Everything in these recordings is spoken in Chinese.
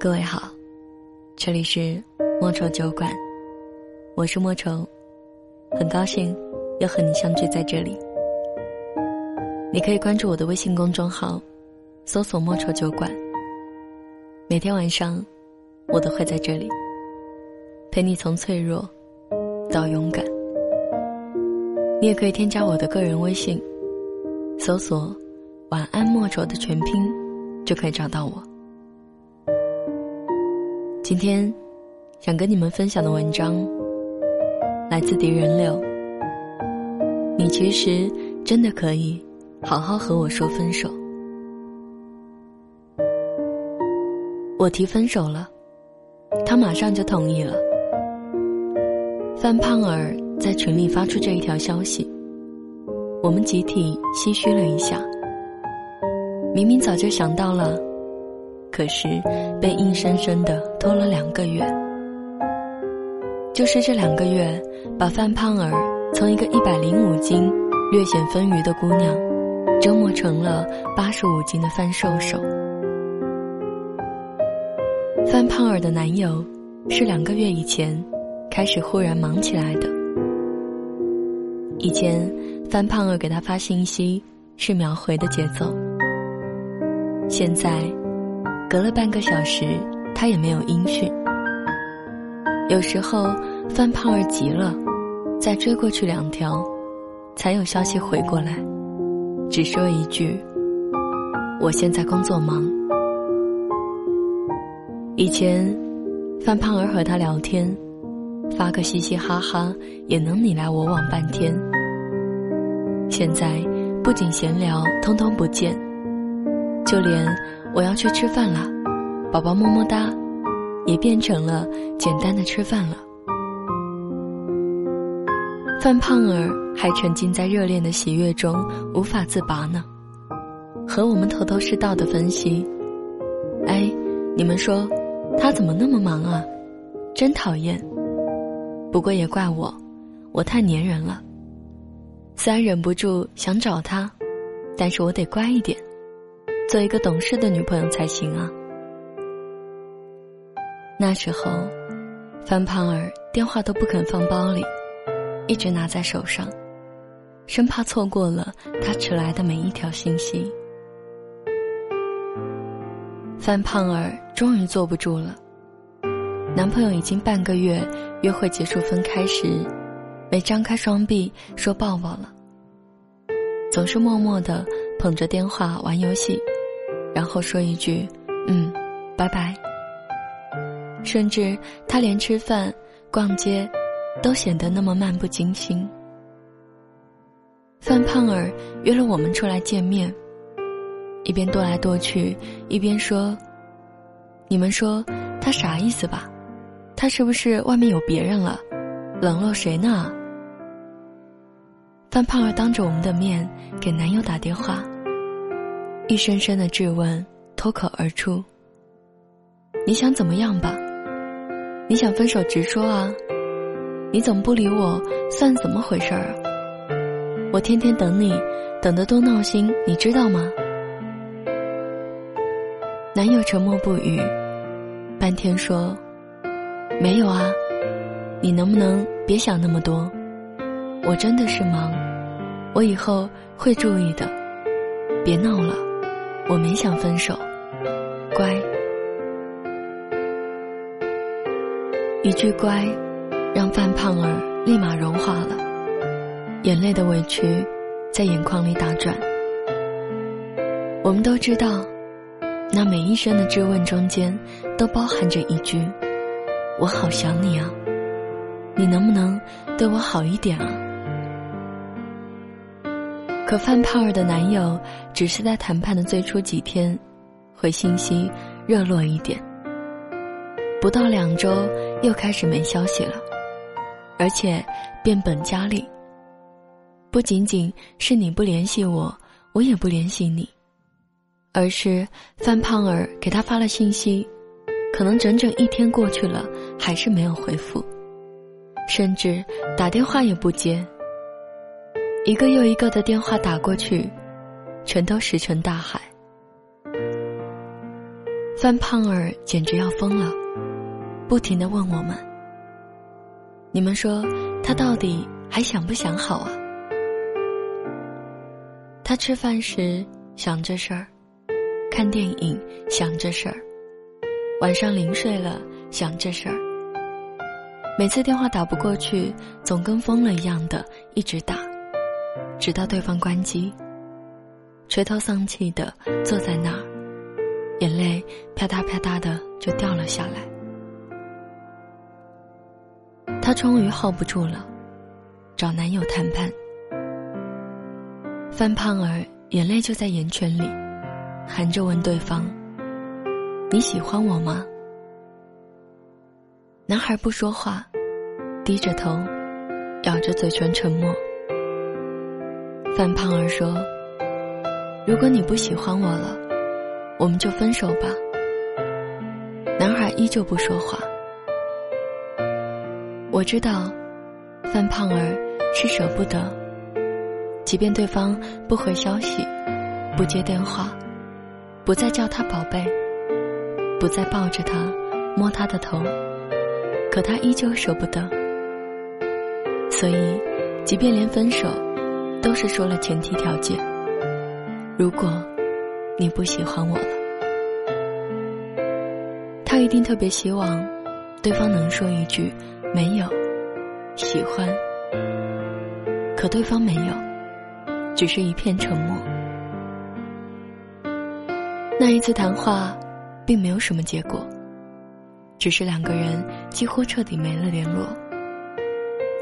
各位好，这里是莫愁酒馆，我是莫愁，很高兴又和你相聚在这里。你可以关注我的微信公众号，搜索“莫愁酒馆”。每天晚上，我都会在这里陪你从脆弱到勇敢。你也可以添加我的个人微信，搜索“晚安莫愁”的全拼，就可以找到我。今天，想跟你们分享的文章来自狄仁柳。你其实真的可以好好和我说分手。我提分手了，他马上就同意了。范胖儿在群里发出这一条消息，我们集体唏嘘了一下。明明早就想到了。可是，被硬生生的拖了两个月。就是这两个月，把范胖儿从一个一百零五斤、略显丰腴的姑娘，折磨成了八十五斤的范瘦瘦。范胖儿的男友，是两个月以前开始忽然忙起来的。以前，范胖儿给他发信息是秒回的节奏，现在。隔了半个小时，他也没有音讯。有时候范胖儿急了，再追过去两条，才有消息回过来，只说一句：“我现在工作忙。”以前，范胖儿和他聊天，发个嘻嘻哈哈也能你来我往半天。现在不仅闲聊，通通不见，就连。我要去吃饭了，宝宝么么哒，也变成了简单的吃饭了。范胖儿还沉浸在热恋的喜悦中无法自拔呢，和我们头头是道的分析。哎，你们说，他怎么那么忙啊？真讨厌。不过也怪我，我太粘人了。虽然忍不住想找他，但是我得乖一点。做一个懂事的女朋友才行啊！那时候，范胖儿电话都不肯放包里，一直拿在手上，生怕错过了他迟来的每一条信息。范胖儿终于坐不住了，男朋友已经半个月约会结束分开时，没张开双臂说抱抱了，总是默默的捧着电话玩游戏。然后说一句：“嗯，拜拜。”甚至他连吃饭、逛街，都显得那么漫不经心。范胖儿约了我们出来见面，一边踱来踱去，一边说：“你们说他啥意思吧？他是不是外面有别人了？冷落谁呢？”范胖儿当着我们的面给男友打电话。一声声的质问脱口而出：“你想怎么样吧？你想分手直说啊！你怎么不理我？算怎么回事儿？我天天等你，等得多闹心，你知道吗？”男友沉默不语，半天说：“没有啊，你能不能别想那么多？我真的是忙，我以后会注意的，别闹了。”我没想分手，乖。一句“乖”，让范胖儿立马融化了，眼泪的委屈在眼眶里打转。我们都知道，那每一声的质问中间，都包含着一句：“我好想你啊，你能不能对我好一点啊？”可范胖儿的男友只是在谈判的最初几天，回信息热络一点。不到两周又开始没消息了，而且变本加厉。不仅仅是你不联系我，我也不联系你，而是范胖儿给他发了信息，可能整整一天过去了还是没有回复，甚至打电话也不接。一个又一个的电话打过去，全都石沉大海。范胖儿简直要疯了，不停的问我们：“你们说他到底还想不想好啊？”他吃饭时想这事儿，看电影想这事儿，晚上临睡了想这事儿。每次电话打不过去，总跟疯了一样的一直打，直到对方关机，垂头丧气的坐在那儿。眼泪啪嗒啪嗒的就掉了下来。她终于 hold 不住了，找男友谈判。范胖儿眼泪就在眼圈里，含着问对方：“你喜欢我吗？”男孩不说话，低着头，咬着嘴唇沉默。范胖儿说：“如果你不喜欢我了。”我们就分手吧。男孩依旧不说话。我知道，范胖儿是舍不得，即便对方不回消息、不接电话、不再叫他宝贝、不再抱着他、摸他的头，可他依旧舍不得。所以，即便连分手都是说了前提条件，如果。你不喜欢我了，他一定特别希望对方能说一句“没有喜欢”，可对方没有，只是一片沉默。那一次谈话，并没有什么结果，只是两个人几乎彻底没了联络。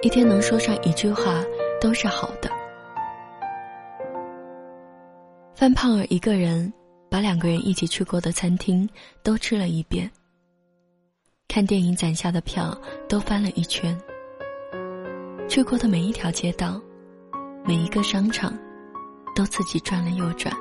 一天能说上一句话，都是好的。范胖儿一个人把两个人一起去过的餐厅都吃了一遍。看电影攒下的票都翻了一圈。去过的每一条街道，每一个商场，都自己转了又转。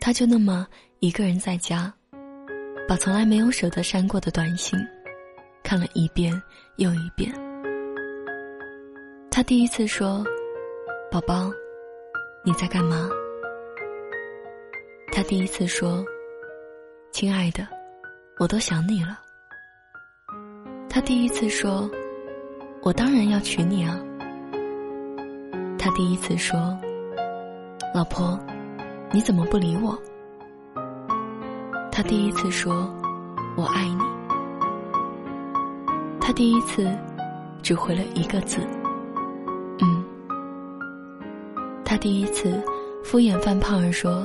他就那么一个人在家，把从来没有舍得删过的短信，看了一遍又一遍。他第一次说：“宝宝。”你在干嘛？他第一次说：“亲爱的，我都想你了。”他第一次说：“我当然要娶你啊。”他第一次说：“老婆，你怎么不理我？”他第一次说：“我爱你。”他第一次只回了一个字。他第一次敷衍范胖儿说：“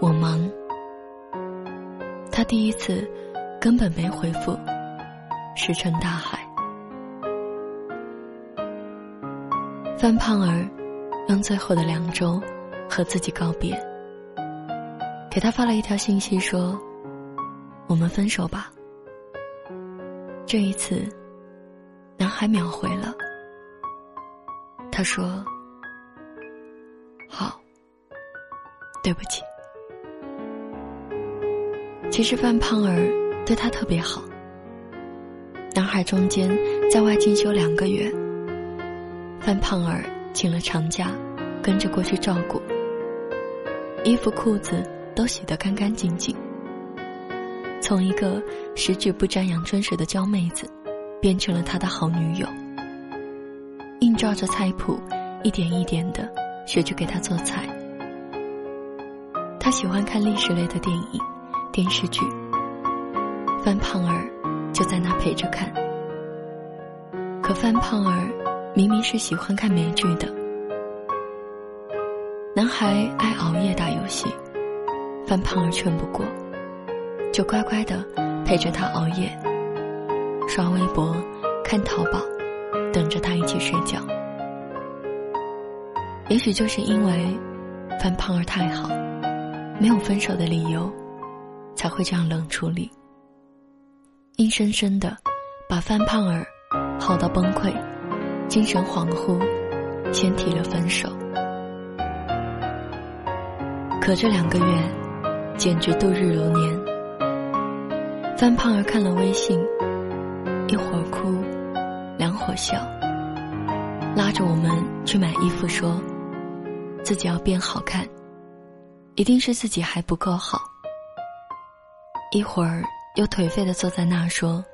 我忙。”他第一次根本没回复，石沉大海。范胖儿用最后的两周和自己告别，给他发了一条信息说：“我们分手吧。”这一次，男孩秒回了，他说。好，对不起。其实范胖儿对他特别好。男孩中间在外进修两个月，范胖儿请了长假，跟着过去照顾。衣服裤子都洗得干干净净。从一个十指不沾阳春水的娇妹子，变成了他的好女友。映照着菜谱，一点一点的。学着给他做菜。他喜欢看历史类的电影、电视剧。范胖儿就在那陪着看。可范胖儿明明是喜欢看美剧的。男孩爱熬夜打游戏，范胖儿劝不过，就乖乖的陪着他熬夜，刷微博、看淘宝，等着他一起睡觉。也许就是因为范胖儿太好，没有分手的理由，才会这样冷处理。硬生生的把范胖儿耗到崩溃，精神恍惚，先提了分手。可这两个月简直度日如年。范胖儿看了微信，一会儿哭，两会儿笑，拉着我们去买衣服说。自己要变好看，一定是自己还不够好，一会儿又颓废的坐在那儿说：“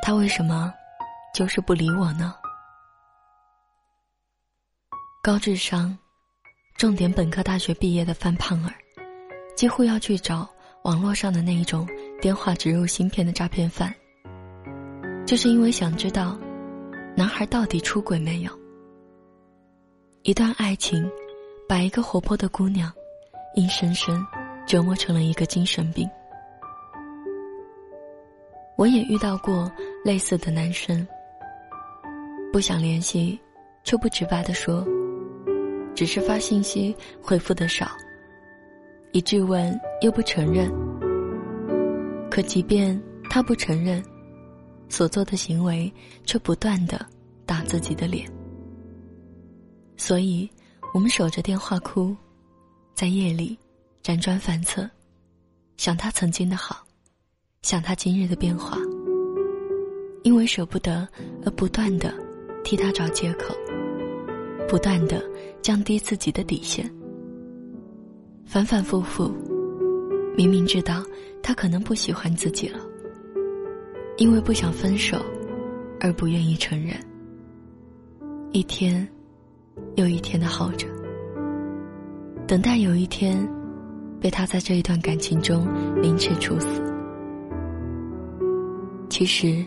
他为什么就是不理我呢？”高智商、重点本科大学毕业的范胖儿，几乎要去找网络上的那一种电话植入芯片的诈骗犯，就是因为想知道，男孩到底出轨没有。一段爱情，把一个活泼的姑娘，硬生生折磨成了一个精神病。我也遇到过类似的男生，不想联系，却不直白的说。只是发信息回复的少，一质问又不承认。可即便他不承认，所做的行为却不断的打自己的脸。所以，我们守着电话哭，在夜里辗转反侧，想他曾经的好，想他今日的变化。因为舍不得，而不断的替他找借口。不断的降低自己的底线，反反复复，明明知道他可能不喜欢自己了，因为不想分手，而不愿意承认。一天又一天的耗着，等待有一天被他在这一段感情中凌迟处死。其实，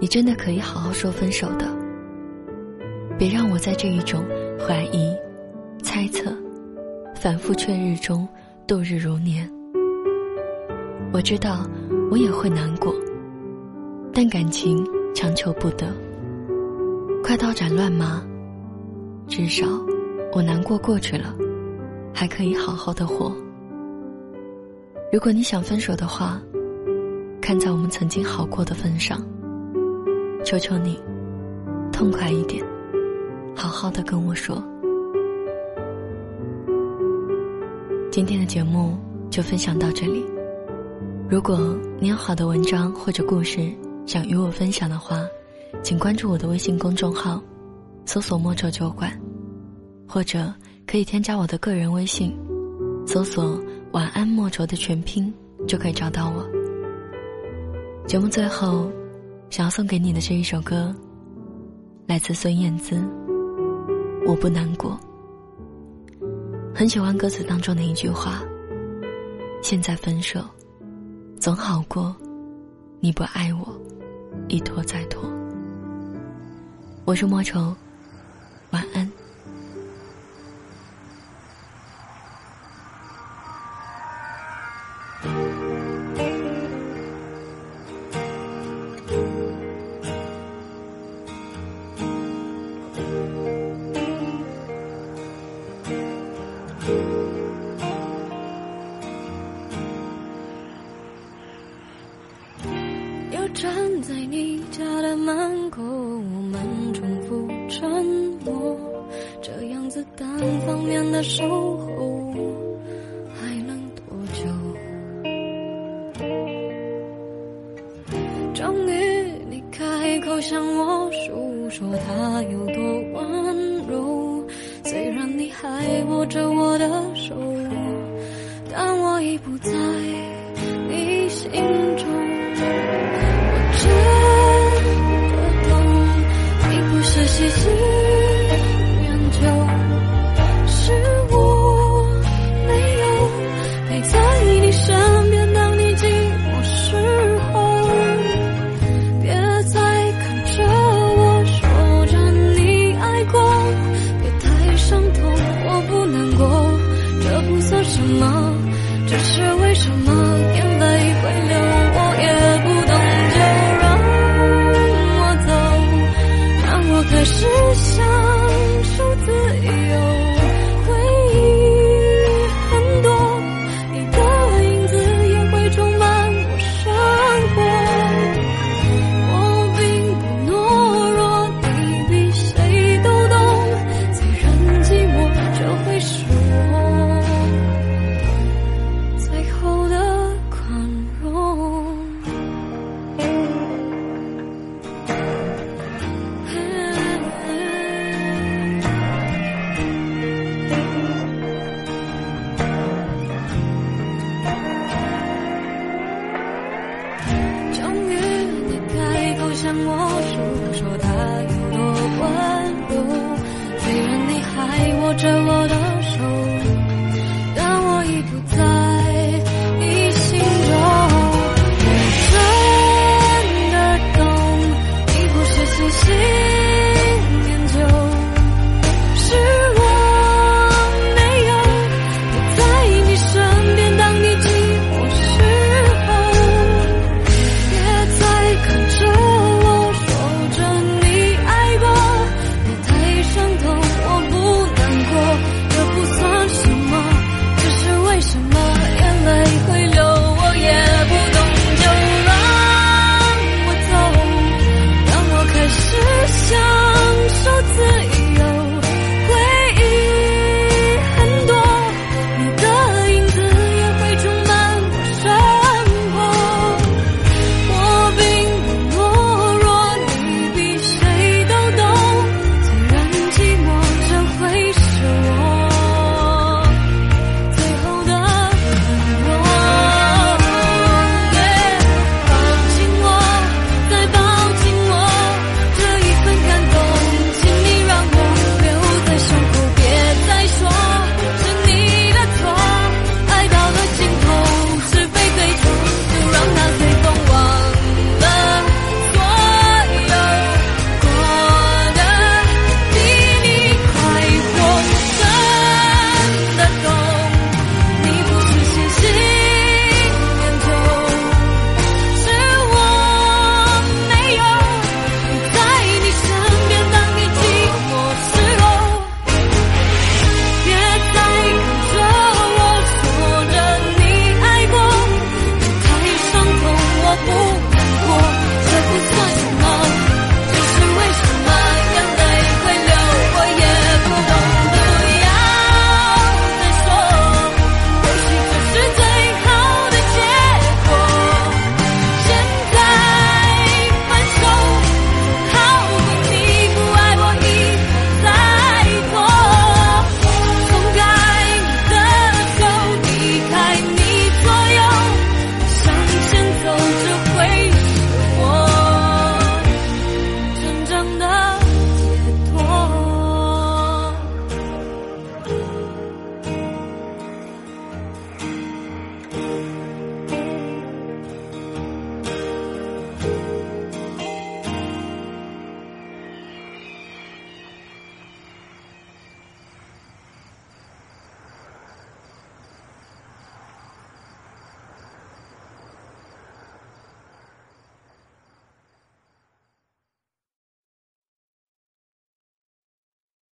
你真的可以好好说分手的。别让我在这一种怀疑、猜测、反复确认中度日如年。我知道我也会难过，但感情强求不得。快刀斩乱麻，至少我难过过去了，还可以好好的活。如果你想分手的话，看在我们曾经好过的份上，求求你，痛快一点。好好的跟我说。今天的节目就分享到这里。如果你有好的文章或者故事想与我分享的话，请关注我的微信公众号，搜索“莫愁酒馆”，或者可以添加我的个人微信，搜索“晚安莫愁”的全拼，就可以找到我。节目最后，想要送给你的这一首歌，来自孙燕姿。我不难过，很喜欢歌词当中的一句话：“现在分手，总好过你不爱我，一拖再拖。”我是莫愁，晚安。说他有多温柔，虽然你还握着我的手，但我已不在